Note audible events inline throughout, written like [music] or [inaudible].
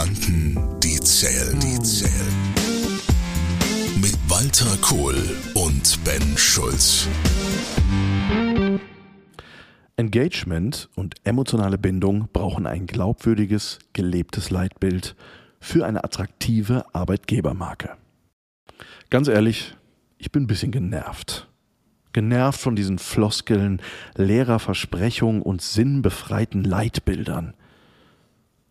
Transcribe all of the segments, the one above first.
Gedanken, die zählen, die zählen. Mit Walter Kohl und Ben Schulz. Engagement und emotionale Bindung brauchen ein glaubwürdiges, gelebtes Leitbild für eine attraktive Arbeitgebermarke. Ganz ehrlich, ich bin ein bisschen genervt. Genervt von diesen Floskeln, leerer Versprechungen und sinnbefreiten Leitbildern.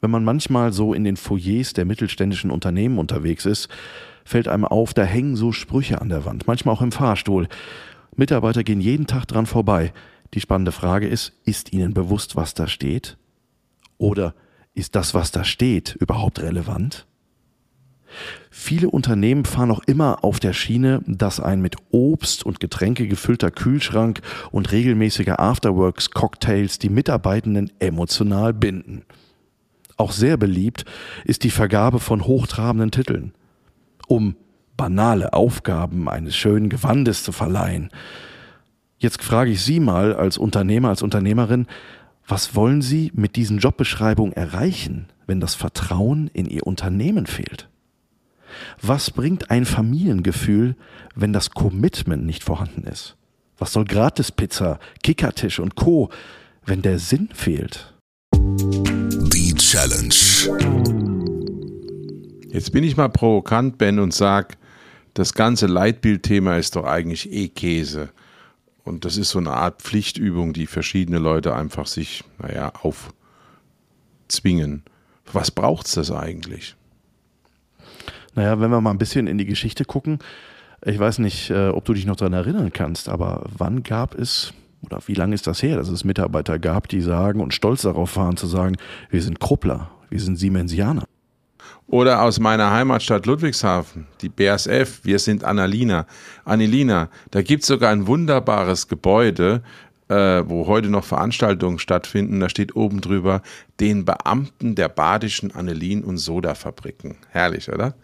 Wenn man manchmal so in den Foyers der mittelständischen Unternehmen unterwegs ist, fällt einem auf, da hängen so Sprüche an der Wand, manchmal auch im Fahrstuhl. Mitarbeiter gehen jeden Tag dran vorbei. Die spannende Frage ist, ist ihnen bewusst, was da steht? Oder ist das, was da steht, überhaupt relevant? Viele Unternehmen fahren auch immer auf der Schiene, dass ein mit Obst und Getränke gefüllter Kühlschrank und regelmäßiger Afterworks-Cocktails die Mitarbeitenden emotional binden. Auch sehr beliebt ist die Vergabe von hochtrabenden Titeln, um banale Aufgaben eines schönen Gewandes zu verleihen. Jetzt frage ich Sie mal als Unternehmer, als Unternehmerin, was wollen Sie mit diesen Jobbeschreibungen erreichen, wenn das Vertrauen in Ihr Unternehmen fehlt? Was bringt ein Familiengefühl, wenn das Commitment nicht vorhanden ist? Was soll Gratispizza, Kickertisch und Co., wenn der Sinn fehlt? Challenge. Jetzt bin ich mal provokant, Ben, und sag, das ganze Leitbildthema ist doch eigentlich eh Käse. Und das ist so eine Art Pflichtübung, die verschiedene Leute einfach sich, naja, aufzwingen. Was braucht's das eigentlich? Naja, wenn wir mal ein bisschen in die Geschichte gucken, ich weiß nicht, äh, ob du dich noch daran erinnern kannst, aber wann gab es oder wie lange ist das her, dass es Mitarbeiter gab, die sagen und stolz darauf waren zu sagen, wir sind Kruppler, wir sind Siemensianer. Oder aus meiner Heimatstadt Ludwigshafen, die BASF, wir sind Annalina. Annelina, da gibt es sogar ein wunderbares Gebäude, äh, wo heute noch Veranstaltungen stattfinden. Da steht oben drüber, den Beamten der badischen Annelin- und Sodafabriken. Herrlich, oder?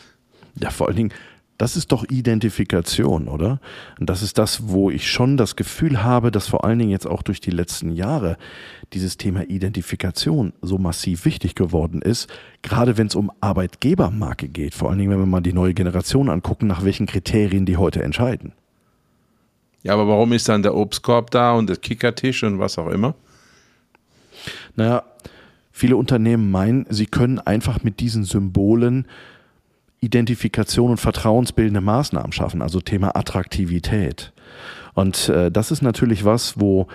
Ja, vor allen Dingen, das ist doch Identifikation, oder? Und das ist das, wo ich schon das Gefühl habe, dass vor allen Dingen jetzt auch durch die letzten Jahre dieses Thema Identifikation so massiv wichtig geworden ist, gerade wenn es um Arbeitgebermarke geht, vor allen Dingen, wenn wir mal die neue Generation angucken, nach welchen Kriterien die heute entscheiden. Ja, aber warum ist dann der Obstkorb da und der Kickertisch und was auch immer? Naja, viele Unternehmen meinen, sie können einfach mit diesen Symbolen Identifikation und vertrauensbildende Maßnahmen schaffen, also Thema Attraktivität. Und äh, das ist natürlich was, wo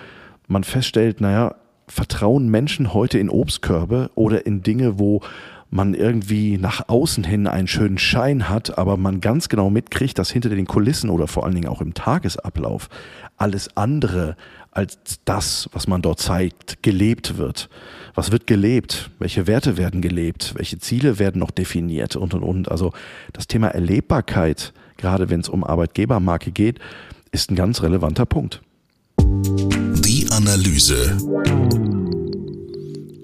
man feststellt, naja, vertrauen Menschen heute in Obstkörbe oder in Dinge, wo man irgendwie nach außen hin einen schönen Schein hat, aber man ganz genau mitkriegt, dass hinter den Kulissen oder vor allen Dingen auch im Tagesablauf alles andere als das, was man dort zeigt, gelebt wird. Was wird gelebt? Welche Werte werden gelebt? Welche Ziele werden noch definiert? Und, und, und. Also das Thema Erlebbarkeit, gerade wenn es um Arbeitgebermarke geht, ist ein ganz relevanter Punkt. Die Analyse.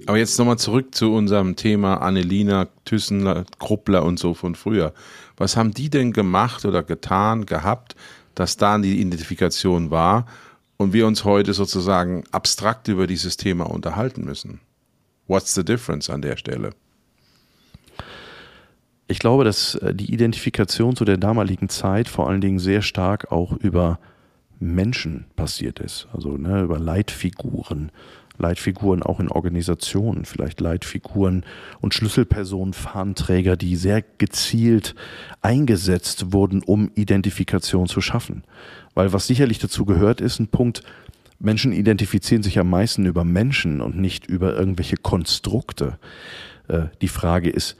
Aber jetzt nochmal zurück zu unserem Thema Annelina, Thyssen, Kruppler und so von früher. Was haben die denn gemacht oder getan, gehabt, dass da die Identifikation war? und wir uns heute sozusagen abstrakt über dieses Thema unterhalten müssen. What's the difference an der Stelle? Ich glaube, dass äh, die Identifikation zu der damaligen Zeit vor allen Dingen sehr stark auch über Menschen passiert ist, also ne, über Leitfiguren, Leitfiguren auch in Organisationen, vielleicht Leitfiguren und Schlüsselpersonen, Fahnenträger, die sehr gezielt eingesetzt wurden, um Identifikation zu schaffen. Weil was sicherlich dazu gehört, ist ein Punkt, Menschen identifizieren sich am meisten über Menschen und nicht über irgendwelche Konstrukte. Äh, die Frage ist,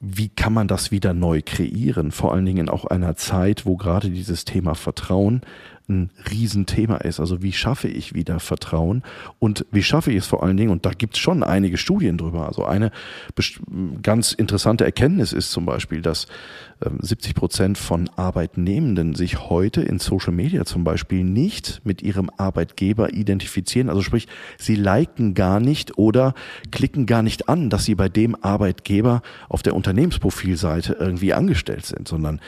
wie kann man das wieder neu kreieren? Vor allen Dingen in auch einer Zeit, wo gerade dieses Thema Vertrauen ein Riesenthema ist. Also wie schaffe ich wieder Vertrauen und wie schaffe ich es vor allen Dingen, und da gibt es schon einige Studien drüber. Also eine ganz interessante Erkenntnis ist zum Beispiel, dass 70 ähm, Prozent von Arbeitnehmenden sich heute in Social Media zum Beispiel nicht mit ihrem Arbeitgeber identifizieren. Also sprich, sie liken gar nicht oder klicken gar nicht an, dass sie bei dem Arbeitgeber auf der Unternehmensprofilseite irgendwie angestellt sind, sondern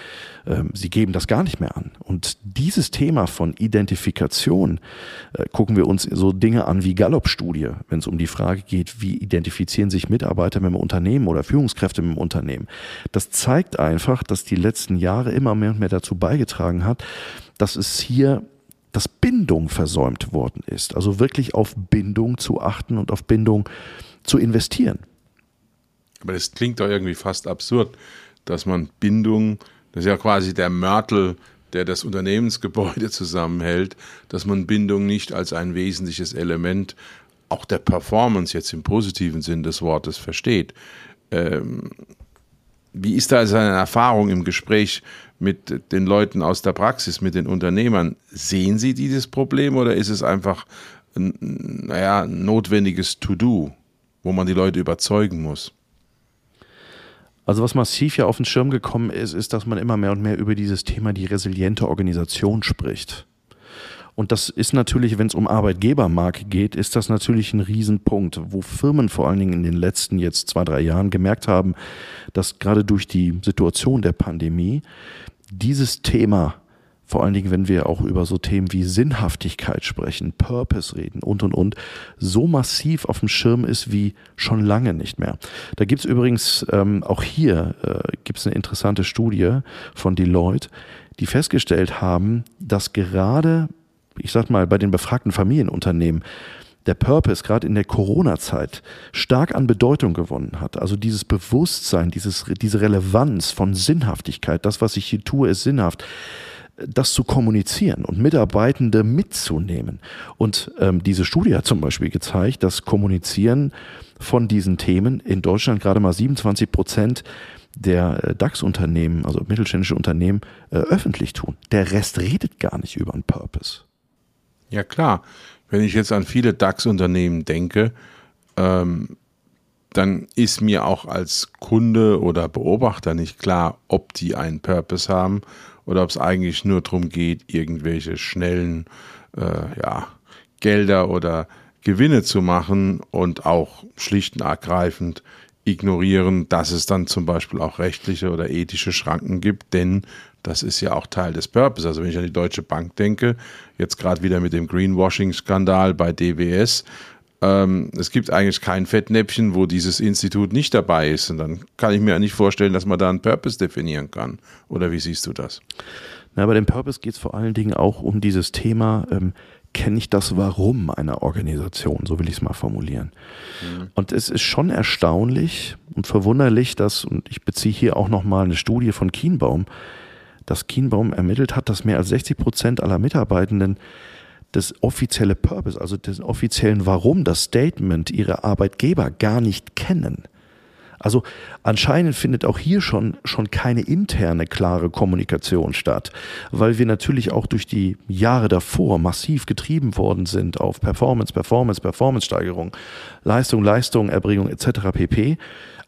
ähm, sie geben das gar nicht mehr an. Und dieses Thema Von Identifikation äh, gucken wir uns so Dinge an wie Gallup-Studie, wenn es um die Frage geht, wie identifizieren sich Mitarbeiter mit dem Unternehmen oder Führungskräfte mit dem Unternehmen. Das zeigt einfach, dass die letzten Jahre immer mehr und mehr dazu beigetragen hat, dass es hier dass Bindung versäumt worden ist. Also wirklich auf Bindung zu achten und auf Bindung zu investieren. Aber das klingt doch irgendwie fast absurd, dass man Bindung, das ist ja quasi der Mörtel, der das Unternehmensgebäude [laughs] zusammenhält, dass man Bindung nicht als ein wesentliches Element auch der Performance jetzt im positiven Sinn des Wortes versteht. Ähm, wie ist da seine Erfahrung im Gespräch mit den Leuten aus der Praxis, mit den Unternehmern? Sehen Sie dieses Problem oder ist es einfach ein, naja, notwendiges To-Do, wo man die Leute überzeugen muss? Also was massiv ja auf den Schirm gekommen ist, ist, dass man immer mehr und mehr über dieses Thema die resiliente Organisation spricht. Und das ist natürlich, wenn es um Arbeitgebermarke geht, ist das natürlich ein Riesenpunkt, wo Firmen vor allen Dingen in den letzten jetzt zwei, drei Jahren gemerkt haben, dass gerade durch die Situation der Pandemie dieses Thema vor allen Dingen, wenn wir auch über so Themen wie Sinnhaftigkeit sprechen, Purpose reden und und und, so massiv auf dem Schirm ist wie schon lange nicht mehr. Da gibt's übrigens ähm, auch hier äh, gibt's eine interessante Studie von Deloitte, die festgestellt haben, dass gerade, ich sag mal, bei den befragten Familienunternehmen der Purpose gerade in der Corona-Zeit stark an Bedeutung gewonnen hat. Also dieses Bewusstsein, dieses, diese Relevanz von Sinnhaftigkeit, das, was ich hier tue, ist sinnhaft das zu kommunizieren und Mitarbeitende mitzunehmen. Und ähm, diese Studie hat zum Beispiel gezeigt, dass Kommunizieren von diesen Themen in Deutschland gerade mal 27 Prozent der äh, DAX-Unternehmen, also mittelständische Unternehmen, äh, öffentlich tun. Der Rest redet gar nicht über einen Purpose. Ja klar, wenn ich jetzt an viele DAX-Unternehmen denke, ähm, dann ist mir auch als Kunde oder Beobachter nicht klar, ob die einen Purpose haben oder ob es eigentlich nur darum geht, irgendwelche schnellen äh, ja, Gelder oder Gewinne zu machen und auch schlicht und ergreifend ignorieren, dass es dann zum Beispiel auch rechtliche oder ethische Schranken gibt, denn das ist ja auch Teil des Purpose. Also wenn ich an die Deutsche Bank denke, jetzt gerade wieder mit dem Greenwashing-Skandal bei DWS, ähm, es gibt eigentlich kein Fettnäpfchen, wo dieses Institut nicht dabei ist. Und dann kann ich mir nicht vorstellen, dass man da einen Purpose definieren kann. Oder wie siehst du das? Na, bei dem Purpose geht es vor allen Dingen auch um dieses Thema, ähm, kenne ich das Warum einer Organisation, so will ich es mal formulieren. Mhm. Und es ist schon erstaunlich und verwunderlich, dass, und ich beziehe hier auch nochmal eine Studie von Kienbaum, dass Kienbaum ermittelt hat, dass mehr als 60 Prozent aller Mitarbeitenden das offizielle Purpose, also den offiziellen Warum, das Statement ihrer Arbeitgeber gar nicht kennen. Also anscheinend findet auch hier schon, schon keine interne klare Kommunikation statt, weil wir natürlich auch durch die Jahre davor massiv getrieben worden sind auf Performance, Performance, Performance-Steigerung, Leistung, Leistung, Erbringung etc. pp.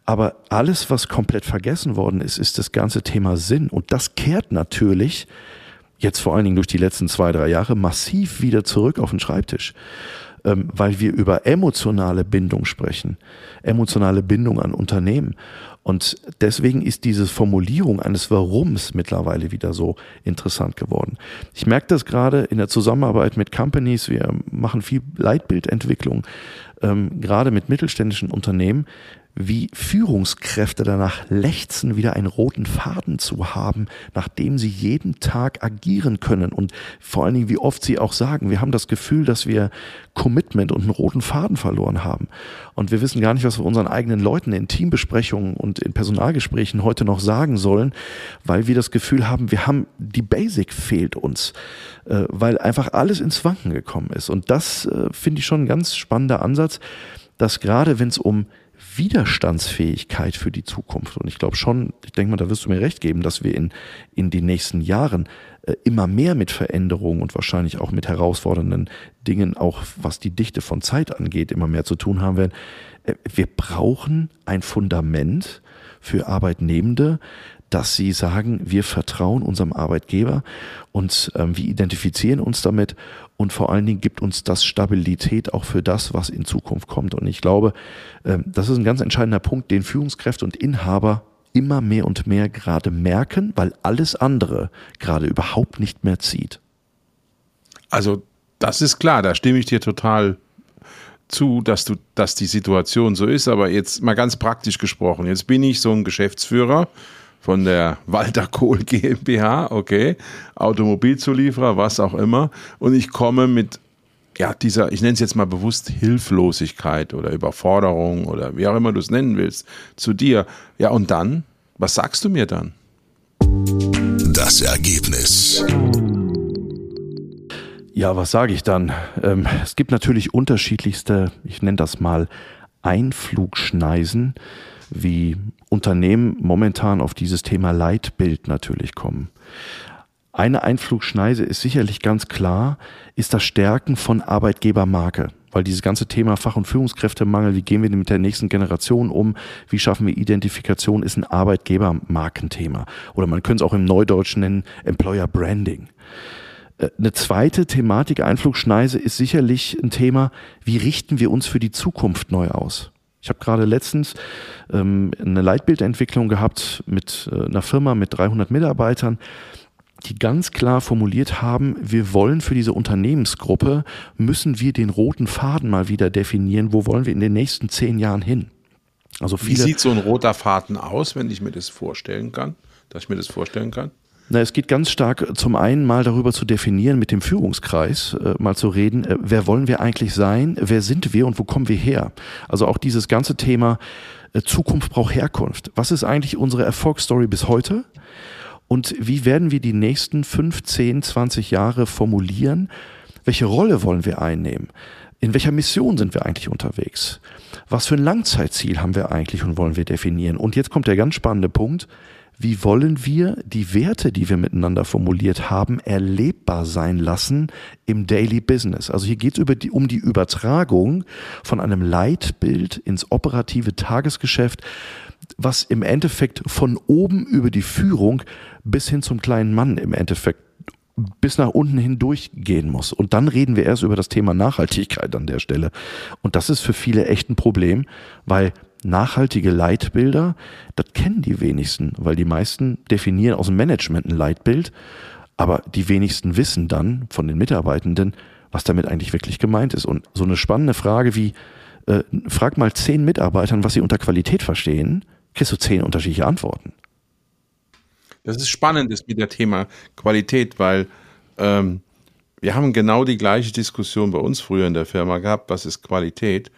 Aber alles, was komplett vergessen worden ist, ist das ganze Thema Sinn. Und das kehrt natürlich jetzt vor allen Dingen durch die letzten zwei, drei Jahre massiv wieder zurück auf den Schreibtisch, ähm, weil wir über emotionale Bindung sprechen, emotionale Bindung an Unternehmen. Und deswegen ist diese Formulierung eines Warums mittlerweile wieder so interessant geworden. Ich merke das gerade in der Zusammenarbeit mit Companies. Wir machen viel Leitbildentwicklung, ähm, gerade mit mittelständischen Unternehmen wie Führungskräfte danach lechzen, wieder einen roten Faden zu haben, nachdem sie jeden Tag agieren können und vor allen Dingen, wie oft sie auch sagen, wir haben das Gefühl, dass wir Commitment und einen roten Faden verloren haben. Und wir wissen gar nicht, was wir unseren eigenen Leuten in Teambesprechungen und in Personalgesprächen heute noch sagen sollen, weil wir das Gefühl haben, wir haben, die Basic fehlt uns, äh, weil einfach alles ins Wanken gekommen ist. Und das äh, finde ich schon ein ganz spannender Ansatz, dass gerade wenn es um Widerstandsfähigkeit für die Zukunft. Und ich glaube schon, ich denke mal, da wirst du mir recht geben, dass wir in, in den nächsten Jahren äh, immer mehr mit Veränderungen und wahrscheinlich auch mit herausfordernden Dingen, auch was die Dichte von Zeit angeht, immer mehr zu tun haben werden. Äh, wir brauchen ein Fundament für Arbeitnehmende, dass sie sagen, wir vertrauen unserem Arbeitgeber und ähm, wir identifizieren uns damit und vor allen Dingen gibt uns das Stabilität auch für das, was in Zukunft kommt. Und ich glaube, ähm, das ist ein ganz entscheidender Punkt, den Führungskräfte und Inhaber immer mehr und mehr gerade merken, weil alles andere gerade überhaupt nicht mehr zieht. Also das ist klar, da stimme ich dir total zu, dass du, dass die Situation so ist. Aber jetzt mal ganz praktisch gesprochen. Jetzt bin ich so ein Geschäftsführer von der Walter Kohl GmbH, okay, Automobilzulieferer, was auch immer. Und ich komme mit ja, dieser, ich nenne es jetzt mal bewusst Hilflosigkeit oder Überforderung oder wie auch immer du es nennen willst, zu dir. Ja, und dann? Was sagst du mir dann? Das Ergebnis. Ja, was sage ich dann? Ähm, es gibt natürlich unterschiedlichste, ich nenne das mal Einflugschneisen, wie Unternehmen momentan auf dieses Thema Leitbild natürlich kommen. Eine Einflugschneise ist sicherlich ganz klar, ist das Stärken von Arbeitgebermarke. Weil dieses ganze Thema Fach- und Führungskräftemangel, wie gehen wir mit der nächsten Generation um, wie schaffen wir Identifikation, ist ein Arbeitgebermarkenthema. Oder man könnte es auch im Neudeutschen nennen, Employer Branding. Äh, eine zweite Thematik, Einflugschneise, ist sicherlich ein Thema, wie richten wir uns für die Zukunft neu aus? Ich habe gerade letztens ähm, eine Leitbildentwicklung gehabt mit äh, einer Firma mit 300 Mitarbeitern, die ganz klar formuliert haben, wir wollen für diese Unternehmensgruppe, müssen wir den roten Faden mal wieder definieren, wo wollen wir in den nächsten zehn Jahren hin? Also viele, Wie sieht so ein roter Faden aus, wenn ich mir das vorstellen kann? Dass ich mir das vorstellen kann? Na, es geht ganz stark zum einen mal darüber zu definieren, mit dem Führungskreis äh, mal zu reden, äh, wer wollen wir eigentlich sein, wer sind wir und wo kommen wir her? Also auch dieses ganze Thema äh, Zukunft braucht Herkunft. Was ist eigentlich unsere Erfolgsstory bis heute? Und wie werden wir die nächsten 15, 20 Jahre formulieren? Welche Rolle wollen wir einnehmen? In welcher Mission sind wir eigentlich unterwegs? Was für ein Langzeitziel haben wir eigentlich und wollen wir definieren? Und jetzt kommt der ganz spannende Punkt wie wollen wir die Werte, die wir miteinander formuliert haben, erlebbar sein lassen im Daily Business. Also hier geht es um die Übertragung von einem Leitbild ins operative Tagesgeschäft, was im Endeffekt von oben über die Führung bis hin zum kleinen Mann im Endeffekt bis nach unten hindurch gehen muss. Und dann reden wir erst über das Thema Nachhaltigkeit an der Stelle. Und das ist für viele echt ein Problem, weil nachhaltige Leitbilder, das kennen die wenigsten, weil die meisten definieren aus dem Management ein Leitbild, aber die wenigsten wissen dann von den Mitarbeitenden, was damit eigentlich wirklich gemeint ist. Und so eine spannende Frage wie, äh, frag mal zehn Mitarbeitern, was sie unter Qualität verstehen, kriegst du zehn unterschiedliche Antworten. Das ist spannend ist mit der Thema Qualität, weil ähm, wir haben genau die gleiche Diskussion bei uns früher in der Firma gehabt, was ist Qualität?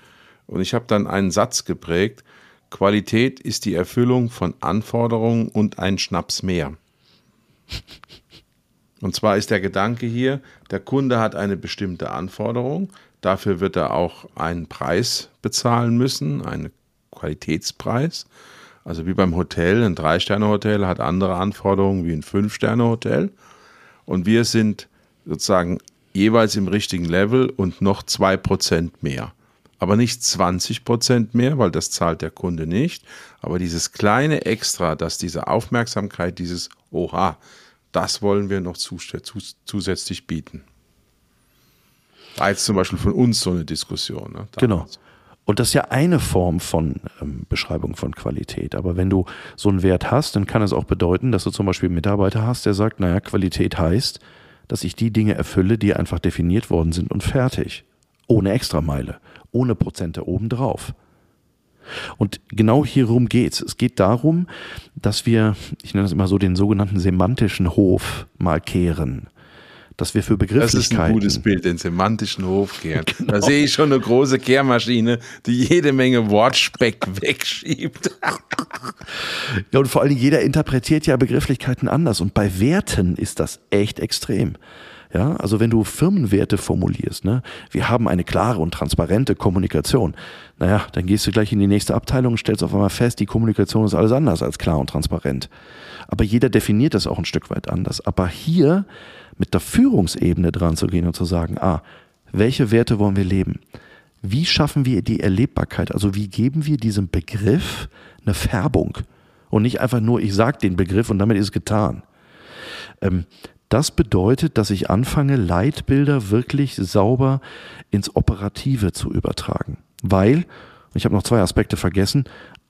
Und ich habe dann einen Satz geprägt, Qualität ist die Erfüllung von Anforderungen und ein Schnaps mehr. Und zwar ist der Gedanke hier, der Kunde hat eine bestimmte Anforderung, dafür wird er auch einen Preis bezahlen müssen, einen Qualitätspreis. Also wie beim Hotel, ein Drei-Sterne-Hotel hat andere Anforderungen wie ein Fünf-Sterne-Hotel. Und wir sind sozusagen jeweils im richtigen Level und noch zwei Prozent mehr aber nicht 20 Prozent mehr, weil das zahlt der Kunde nicht. Aber dieses kleine Extra, dass diese Aufmerksamkeit, dieses Oha, das wollen wir noch zusätzlich bieten. Da jetzt zum Beispiel von uns so eine Diskussion. Ne, genau. Und das ist ja eine Form von ähm, Beschreibung von Qualität. Aber wenn du so einen Wert hast, dann kann es auch bedeuten, dass du zum Beispiel einen Mitarbeiter hast, der sagt, naja, Qualität heißt, dass ich die Dinge erfülle, die einfach definiert worden sind und fertig. Ohne Extrameile ohne Prozente obendrauf. Und genau hierum geht's. Es geht darum, dass wir, ich nenne das immer so, den sogenannten semantischen Hof mal kehren. Dass wir für Begrifflichkeiten. Das ist ein gutes Bild, den semantischen Hof kehren. [laughs] Genau. Da sehe ich schon eine große Kehrmaschine, die jede Menge Wortspeck [laughs] wegschiebt. ja, und vor allem jeder interpretiert ja Begrifflichkeiten anders. Und bei Werten ist das echt extrem. Ja, also wenn du Firmenwerte formulierst, ne, wir haben eine klare und transparente Kommunikation. Naja, dann gehst du gleich in die nächste Abteilung und stellst auf einmal fest, die Kommunikation ist alles anders als klar und transparent. Aber jeder definiert das auch ein Stück weit anders. Aber hier mit der Führungsebene dran zu gehen und zu sagen, ah, welche Werte wollen wir leben? Wie schaffen wir die Erlebbarkeit? Also wie geben wir diesem Begriff eine Färbung? Und nicht einfach nur, ich sage den Begriff und damit ist es getan. Ähm, das bedeutet, dass ich anfange, Leitbilder wirklich sauber ins Operative zu übertragen. Weil, ich habe noch zwei Aspekte vergessen,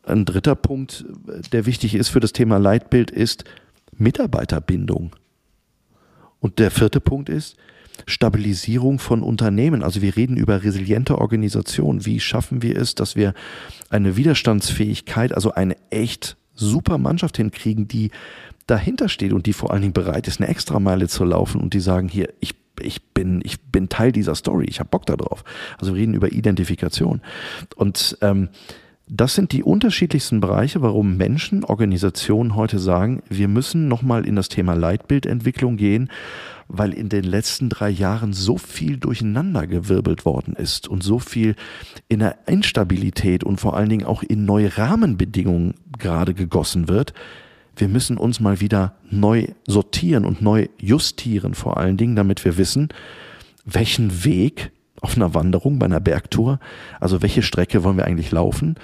ein dritter Punkt, der wichtig ist für das Thema Leitbild, ist Mitarbeiterbindung. Und der vierte Punkt ist, Stabilisierung von Unternehmen. Also wir reden über resiliente Organisationen. Wie schaffen wir es, dass wir eine Widerstandsfähigkeit, also eine echt super Mannschaft hinkriegen, die dahinter steht und die vor allen Dingen bereit ist, eine Extrameile zu laufen und die sagen, hier, ich ich bin, ich bin Teil dieser Story, ich habe Bock darauf. Also wir reden über Identifikation. Und ähm, das sind die unterschiedlichsten Bereiche, warum Menschen, Organisationen heute sagen, wir müssen nochmal in das Thema Leitbildentwicklung gehen, weil in den letzten drei Jahren so viel durcheinandergewirbelt worden ist und so viel in der Instabilität und vor allen Dingen auch in neue Rahmenbedingungen gerade gegossen wird. Wir müssen uns mal wieder neu sortieren und neu justieren, vor allen Dingen, damit wir wissen, welchen Weg auf einer Wanderung, bei einer Bergtour, also welche Strecke wollen wir eigentlich laufen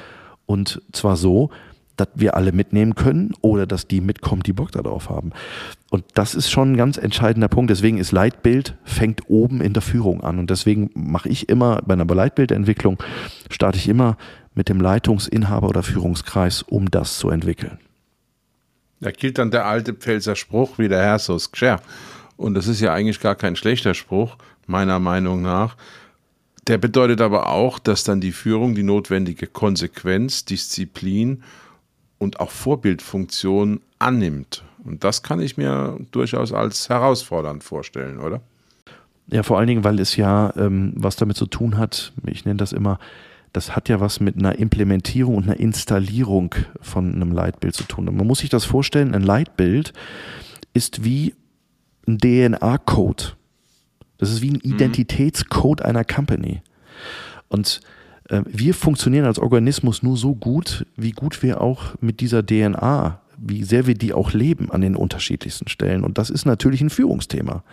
und zwar so, dass wir alle mitnehmen können oder dass die mitkommen, die Bock darauf haben. Und das ist schon ein ganz entscheidender Punkt. Deswegen ist Leitbild, fängt oben in der Führung an. Und deswegen mache ich immer bei einer Leitbildentwicklung, starte ich immer mit dem Leitungsinhaber oder Führungskreis, um das zu entwickeln. Da gilt dann der alte Pfälzer Spruch wie der Herr so Und das ist ja eigentlich gar kein schlechter Spruch, meiner Meinung nach. Der bedeutet aber auch, dass dann die Führung die notwendige Konsequenz, Disziplin und auch Vorbildfunktion annimmt. Und das kann ich mir durchaus als herausfordernd vorstellen, oder? Ja, vor allen Dingen, weil es ja ähm, was damit zu tun hat, ich nenne das immer, das hat ja was mit einer Implementierung und einer Installierung von einem Leitbild zu tun. Und man muss sich das vorstellen, ein Leitbild ist wie ein DNA-Code. Das ist wie ein mhm. Identitätscode einer Company. Und äh, wir funktionieren als Organismus nur so gut, wie gut wir auch mit dieser DNA, wie sehr wir die auch leben an den unterschiedlichsten Stellen. Und das ist natürlich ein Führungsthema.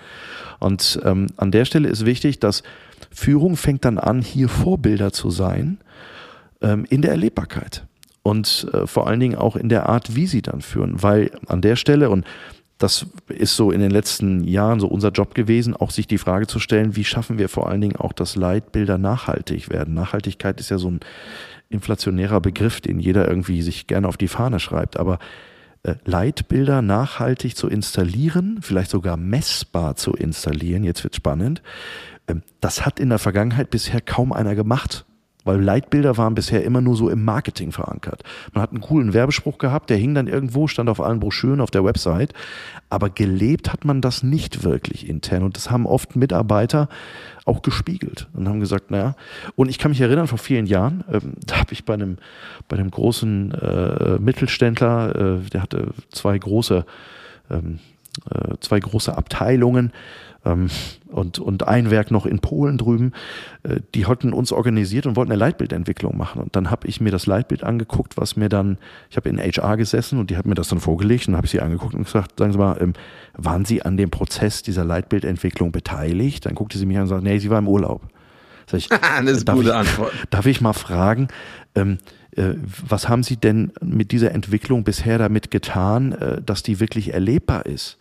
Und ähm, an der Stelle ist wichtig, dass Führung fängt dann an, hier Vorbilder zu sein ähm, in der Erlebbarkeit und äh, vor allen Dingen auch in der Art, wie sie dann führen. Weil an der Stelle, und das ist so in den letzten Jahren so unser Job gewesen, auch sich die Frage zu stellen, wie schaffen wir vor allen Dingen auch, dass Leitbilder nachhaltig werden. Nachhaltigkeit ist ja so ein inflationärer Begriff, den jeder irgendwie sich gerne auf die Fahne schreibt. Aber äh, Leitbilder nachhaltig zu installieren, vielleicht sogar messbar zu installieren, jetzt wird spannend, das hat in der Vergangenheit bisher kaum einer gemacht. Weil Leitbilder waren bisher immer nur so im Marketing verankert. Man hat einen coolen Werbespruch gehabt, der hing dann irgendwo, stand auf allen Broschüren auf der Website. Aber gelebt hat man das nicht wirklich intern. Und das haben oft Mitarbeiter auch gespiegelt und haben gesagt, naja, und ich kann mich erinnern, vor vielen Jahren, ähm, [laughs] da habe ich bei einem, bei einem großen äh, Mittelständler, äh, der hatte zwei große, ähm, äh, zwei große Abteilungen, ähm, und, und ein Werk noch in Polen drüben, äh, die hatten uns organisiert und wollten eine Leitbildentwicklung machen. Und dann habe ich mir das Leitbild angeguckt, was mir dann, ich habe in HR gesessen und die hat mir das dann vorgelegt und habe ich sie angeguckt und gesagt, sagen Sie mal, ähm, waren Sie an dem Prozess dieser Leitbildentwicklung beteiligt? Dann guckte sie mich an und sagte, nee, sie war im Urlaub. Sag ich, [laughs] das ist eine gute Antwort. Darf ich mal fragen, ähm, äh, was haben Sie denn mit dieser Entwicklung bisher damit getan, äh, dass die wirklich erlebbar ist?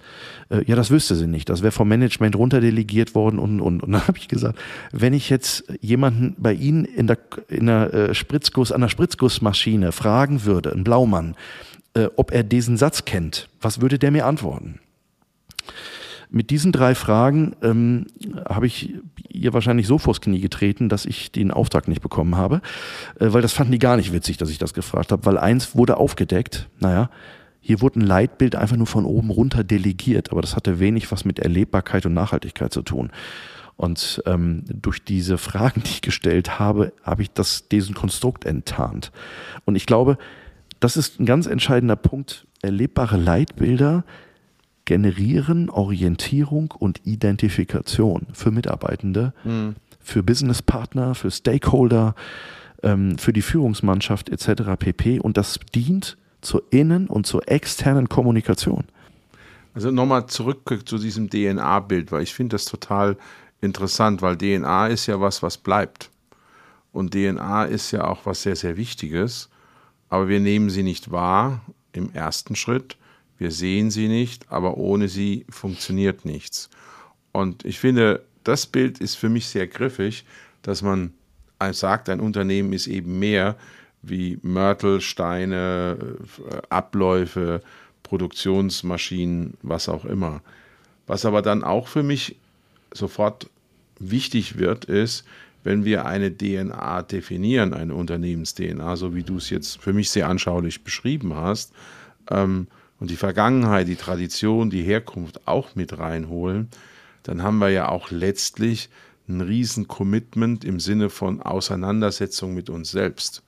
Äh, ja, das wüsste sie nicht. Das wäre vom Management runterdelegiert worden und, und, und [laughs] dann habe ich gesagt, wenn ich jetzt jemanden bei Ihnen in der, in der Spritzguss, an der Spritzgussmaschine fragen würde, ein Blaumann, ob er diesen Satz kennt, was würde der mir antworten? Mit diesen drei Fragen ähm, habe ich ihr wahrscheinlich so vors Knie getreten, dass ich den Auftrag nicht bekommen habe, äh, weil das fanden die gar nicht witzig, dass ich das gefragt habe, weil eins wurde aufgedeckt, naja, hier wurde ein Leitbild einfach nur von oben runter delegiert, aber das hatte wenig was mit Erlebbarkeit und Nachhaltigkeit zu tun. Und ähm, durch diese Fragen, die ich gestellt habe, habe ich das, diesen Konstrukt enttarnt. Und ich glaube, das ist ein ganz entscheidender Punkt. Erlebbare Leitbilder generieren Orientierung und Identifikation für Mitarbeitende, mhm. für Businesspartner, für Stakeholder, ähm, für die Führungsmannschaft etc. pp. Und das dient zur innen- und zur externen Kommunikation. Also nochmal zurück zu diesem DNA-Bild, weil ich finde das total interessant, weil DNA ist ja was, was bleibt. Und DNA ist ja auch was sehr, sehr Wichtiges, aber wir nehmen sie nicht wahr im ersten Schritt wir sehen sie nicht, aber ohne sie funktioniert nichts. Und ich finde, das Bild ist für mich sehr griffig, dass man sagt, ein Unternehmen ist eben mehr wie Mörtel, Steine, äh, Abläufe, Produktionsmaschinen, was auch immer. Was aber dann auch für mich sofort wichtig wird, ist, wenn wir eine DNA definieren, eine Unternehmens-DNA, so wie du es jetzt für mich sehr anschaulich beschrieben hast, ähm, und die Vergangenheit, die Tradition, die Herkunft auch mit reinholen, dann haben wir ja auch letztlich ein riesen Commitment im Sinne von Auseinandersetzung mit uns selbst.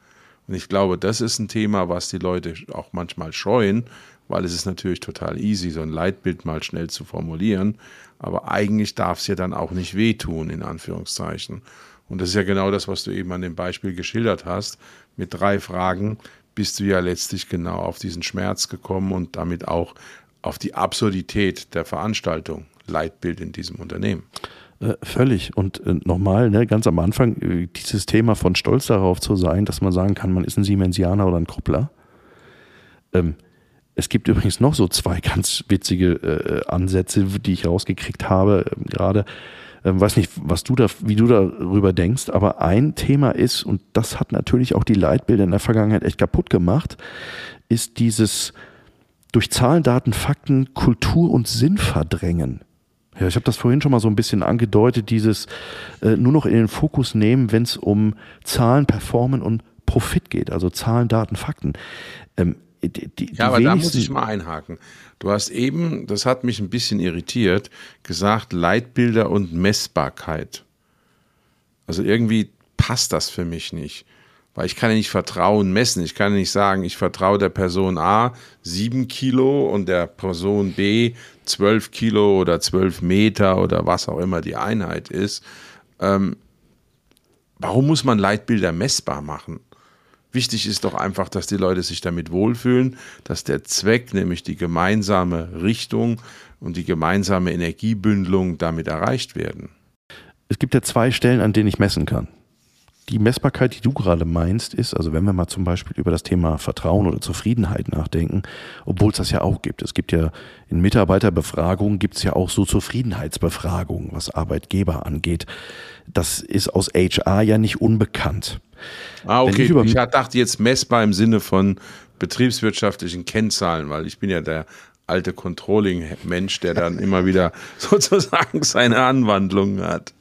Und ich glaube, das ist ein Thema, was die Leute auch manchmal scheuen, weil es ist natürlich total easy, so ein Leitbild mal schnell zu formulieren. Aber eigentlich darf es ja dann auch nicht wehtun, in Anführungszeichen. Und das ist ja genau das, was du eben an dem Beispiel geschildert hast. Mit drei Fragen bist du ja letztlich genau auf diesen Schmerz gekommen und damit auch auf die Absurdität der Veranstaltung, Leitbild in diesem Unternehmen. Äh, völlig. Und äh, nochmal, ne, ganz am Anfang, äh, dieses Thema von stolz darauf zu sein, dass man sagen kann, man ist ein Siemensianer oder ein Kruppler. Ähm, es gibt übrigens noch so zwei [laughs] ganz witzige Ansätze, die ich rausgekriegt habe, äh, gerade. Ähm, weiß nicht, was du da, wie du darüber denkst, aber ein Thema ist, und das hat natürlich auch die Leitbilder in der Vergangenheit echt kaputt gemacht, ist dieses durch Zahlen, Daten, Fakten Kultur und Sinn verdrängen. Ja, ich habe das vorhin schon mal so ein bisschen angedeutet, dieses äh, nur noch in den Fokus nehmen, wenn es um Zahlen, Performen und Profit geht, also Zahlen, Daten, Fakten. Ähm, die, die ja, aber da muss ich mal einhaken. Du hast eben, das hat mich ein bisschen irritiert, gesagt Leitbilder und Messbarkeit. Also irgendwie passt das für mich nicht. Weil ich kann ja nicht Vertrauen messen. Ich kann ja nicht sagen, ich vertraue der Person A 7 Kilo und der Person B 12 Kilo oder 12 Meter oder was auch immer die Einheit ist. Ähm, warum muss man Leitbilder messbar machen? Wichtig ist doch einfach, dass die Leute sich damit wohlfühlen, dass der Zweck, nämlich die gemeinsame Richtung und die gemeinsame Energiebündelung damit erreicht werden. Es gibt ja zwei Stellen, an denen ich messen kann. Die Messbarkeit, die du gerade meinst, ist, also wenn wir mal zum Beispiel über das Thema Vertrauen oder Zufriedenheit nachdenken, obwohl es das ja auch gibt. Es gibt ja in Mitarbeiterbefragungen gibt es ja auch so Zufriedenheitsbefragungen, was Arbeitgeber angeht. Das ist aus HR ja nicht unbekannt. Ah, okay. Ich, ich dachte jetzt messbar im Sinne von betriebswirtschaftlichen Kennzahlen, weil ich bin ja der alte Controlling-Mensch, der dann immer wieder [laughs] sozusagen seine Anwandlungen hat.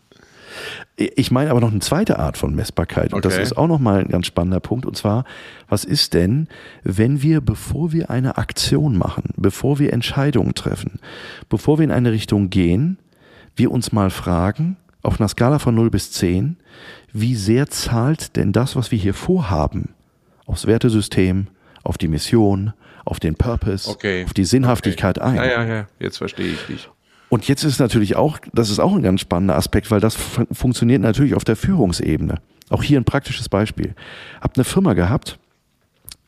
Ich meine aber noch eine zweite Art von Messbarkeit. Und okay. das ist auch nochmal ein ganz spannender Punkt. Und zwar, was ist denn, wenn wir, bevor wir eine Aktion machen, bevor wir Entscheidungen treffen, bevor wir in eine Richtung gehen, wir uns mal fragen, auf einer Skala von 0 bis 10, wie sehr zahlt denn das, was wir hier vorhaben, aufs Wertesystem, auf die Mission, auf den Purpose, okay. auf die Sinnhaftigkeit okay. ein. Ja, ja, ja, jetzt verstehe ich dich. Und jetzt ist natürlich auch, das ist auch ein ganz spannender Aspekt, weil das fun funktioniert natürlich auf der Führungsebene. Auch hier ein praktisches Beispiel. Hab eine Firma gehabt,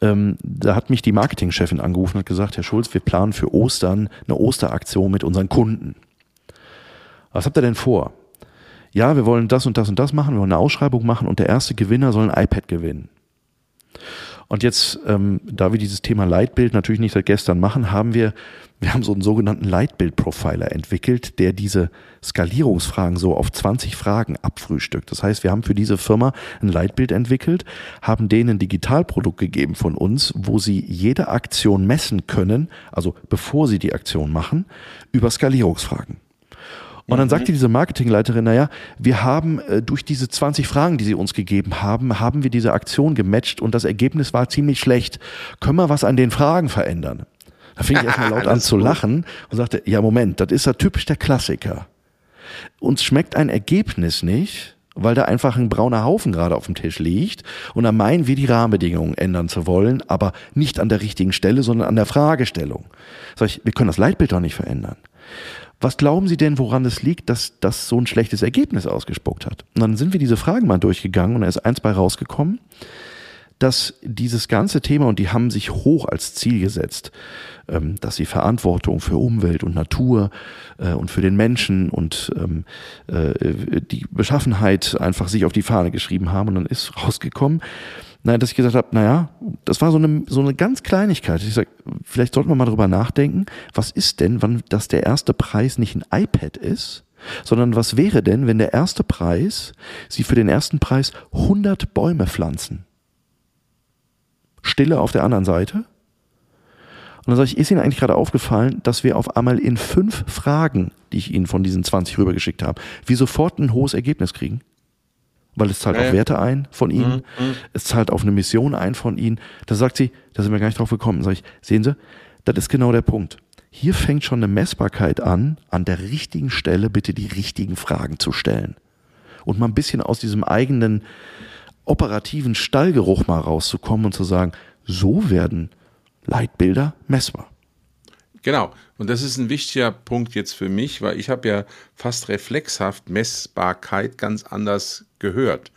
ähm, da hat mich die Marketingchefin angerufen und hat gesagt, Herr Schulz, wir planen für Ostern eine Osteraktion mit unseren Kunden. Was habt ihr denn vor? ja, wir wollen das und das und das machen, wir wollen eine Ausschreibung machen und der erste Gewinner soll ein iPad gewinnen. Und jetzt, ähm, da wir dieses Thema Leitbild natürlich nicht seit gestern machen, haben wir, wir haben so einen sogenannten Leitbild-Profiler entwickelt, der diese Skalierungsfragen so auf 20 Fragen abfrühstückt. Das heißt, wir haben für diese Firma ein Leitbild entwickelt, haben denen ein Digitalprodukt gegeben von uns, wo sie jede Aktion messen können, also bevor sie die Aktion machen, über Skalierungsfragen. Und dann sagte diese Marketingleiterin, naja, wir haben äh, durch diese 20 Fragen, die sie uns gegeben haben, haben wir diese Aktion gematcht und das Ergebnis war ziemlich schlecht. Können wir was an den Fragen verändern? Da fing ich erstmal [laughs] laut an zu lachen und sagte, ja Moment, das ist ja typisch der Klassiker. Uns schmeckt ein Ergebnis nicht, weil da einfach ein brauner Haufen gerade auf dem Tisch liegt und dann meinen wir die Rahmenbedingungen ändern zu wollen, aber nicht an der richtigen Stelle, sondern an der Fragestellung. Sag ich, wir können das Leitbild doch nicht verändern. Was glauben Sie denn, woran es liegt, dass das so ein schlechtes Ergebnis ausgespuckt hat? Und dann sind wir diese Fragen mal durchgegangen und da ist eins bei rausgekommen, dass dieses ganze Thema, und die haben sich hoch als Ziel gesetzt, ähm, dass sie Verantwortung für Umwelt und Natur äh, und für den Menschen und ähm, äh, die Beschaffenheit einfach sich auf die Fahne geschrieben haben. Und dann ist rausgekommen, Nein, dass ich gesagt habe, naja, das war so eine, so eine ganz Kleinigkeit. Ich sage, vielleicht sollten wir mal drüber nachdenken, was ist denn, wann das der erste Preis nicht ein iPad ist, sondern was wäre denn, wenn der erste Preis, Sie für den ersten Preis 100 Bäume pflanzen? Stille auf der anderen Seite. Und dann sage ich, ist Ihnen eigentlich gerade aufgefallen, dass wir auf einmal in fünf Fragen, die ich Ihnen von diesen 20 rübergeschickt habe, wie sofort ein hohes Ergebnis kriegen? Weil es zahlt ja, auf Werte ein von Ihnen, mhm, mhm. es zahlt auf eine Mission ein von Ihnen. Da sagt sie, da sind wir gar nicht drauf gekommen. Sag ich, sehen Sie, das ist genau der Punkt. Hier fängt schon eine Messbarkeit an, an der richtigen Stelle bitte die richtigen Fragen zu stellen. Und mal ein bisschen aus diesem eigenen operativen Stallgeruch mal rauszukommen und zu sagen, so werden Leitbilder messbar. Genau. Und das ist ein wichtiger Punkt jetzt für mich, weil ich habe ja fast reflexhaft Messbarkeit ganz anders gehört.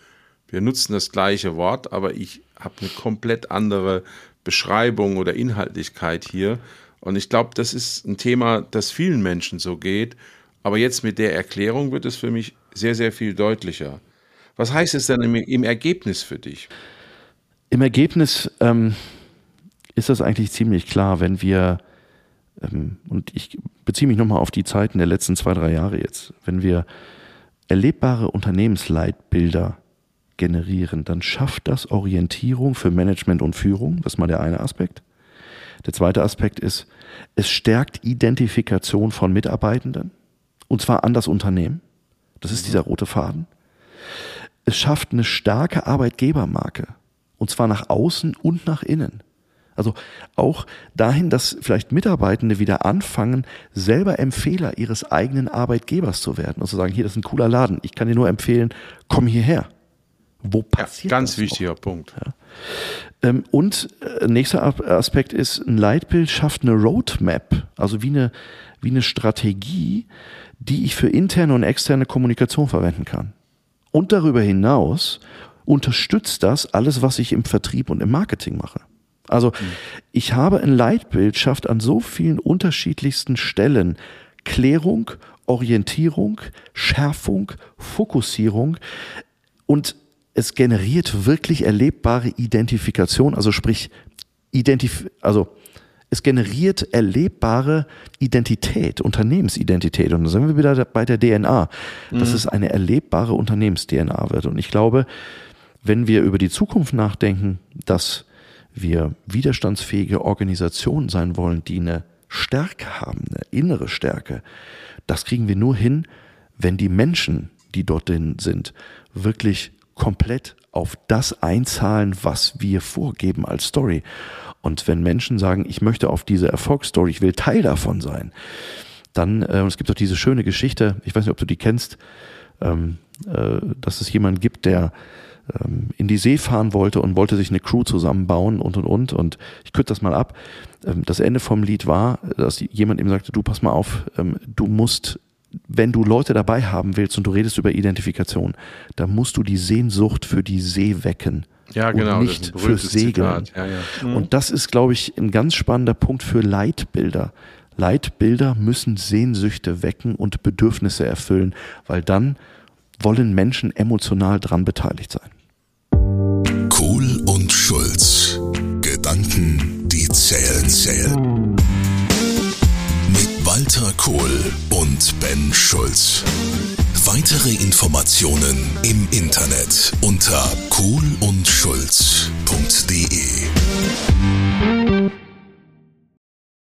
Wir nutzen das gleiche Wort, aber ich habe eine komplett andere Beschreibung oder Inhaltlichkeit hier. Und ich glaube, das ist ein Thema, das vielen Menschen so geht. Aber jetzt mit der Erklärung wird es für mich sehr, sehr viel deutlicher. Was heißt es denn im, im Ergebnis für dich? Im Ergebnis ähm, ist das eigentlich ziemlich klar, wenn wir, und ich beziehe mich nochmal auf die Zeiten der letzten zwei, drei Jahre jetzt, wenn wir erlebbare Unternehmensleitbilder generieren, dann schafft das Orientierung für Management und Führung. Das ist mal der eine Aspekt. Der zweite Aspekt ist, es stärkt Identifikation von Mitarbeitenden und zwar an das Unternehmen. Das ist dieser rote Faden. Es schafft eine starke Arbeitgebermarke und zwar nach außen und nach innen. Also auch dahin, dass vielleicht Mitarbeitende wieder anfangen, selber Empfehler ihres eigenen Arbeitgebers zu werden und zu sagen, hier, das ist ein cooler Laden, ich kann dir nur empfehlen, komm hierher. Wo passiert ja, ganz das wichtiger auch? Punkt. Ja. Ähm, und äh, nächster Aspekt ist, ein Leitbild schafft eine Roadmap, also wie eine, wie eine Strategie, die ich für interne und externe Kommunikation verwenden kann. Und darüber hinaus unterstützt das alles, was ich im Vertrieb und im Marketing mache. Also ich habe ein Leitbild, schafft an so vielen unterschiedlichsten Stellen Klärung, Orientierung, Schärfung, Fokussierung und es generiert wirklich erlebbare Identifikation, also sprich, identif also es generiert erlebbare Identität, Unternehmensidentität. Und da sind wir wieder bei der DNA, dass mhm. es eine erlebbare Unternehmens-DNA wird. Und ich glaube, wenn wir über die Zukunft nachdenken, dass wir widerstandsfähige Organisationen sein wollen, die eine Stärke haben, eine innere Stärke, das kriegen wir nur hin, wenn die Menschen, die dort sind, wirklich komplett auf das einzahlen, was wir vorgeben als Story. Und wenn Menschen sagen, ich möchte auf diese Erfolgsstory, ich will Teil davon sein, dann, äh, es gibt auch diese schöne Geschichte, ich weiß nicht, ob du die kennst, ähm, äh, dass es jemanden gibt, der ähm, in die See fahren wollte und wollte sich eine Crew zusammenbauen und und und. Und ich kürze das mal ab. Ähm, das Ende vom Lied war, dass jemand ihm sagte, du pass mal auf, ähm, du musst wenn du Leute dabei haben willst und du redest über Identifikation, dann musst du die Sehnsucht für die See wecken. Ja, genau. Und nicht fürs Segeln. Ja, ja. Mhm. Und das ist, glaube ich, ein ganz spannender Punkt für Leitbilder. Leitbilder müssen Sehnsüchte wecken und Bedürfnisse erfüllen, weil dann wollen Menschen emotional dran beteiligt sein. Kohl und Schulz. Gedanken, die zählen, zählen. Mit Walter Kohl und Ben Schulz. Weitere Informationen im Internet unter kohlundschulz.de.